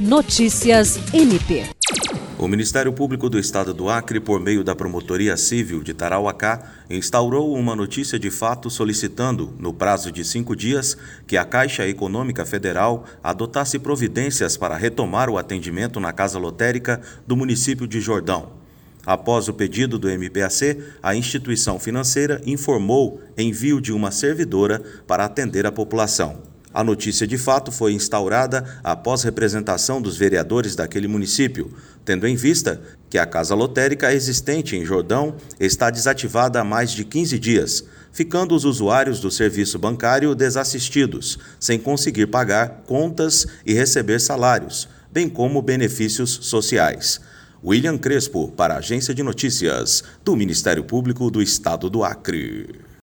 Notícias MP. O Ministério Público do Estado do Acre, por meio da Promotoria Civil de Tarauacá, instaurou uma notícia de fato solicitando, no prazo de cinco dias, que a Caixa Econômica Federal adotasse providências para retomar o atendimento na Casa Lotérica do município de Jordão. Após o pedido do MPAC, a instituição financeira informou envio de uma servidora para atender a população. A notícia de fato foi instaurada após representação dos vereadores daquele município, tendo em vista que a casa lotérica existente em Jordão está desativada há mais de 15 dias, ficando os usuários do serviço bancário desassistidos, sem conseguir pagar contas e receber salários, bem como benefícios sociais. William Crespo, para a Agência de Notícias do Ministério Público do Estado do Acre.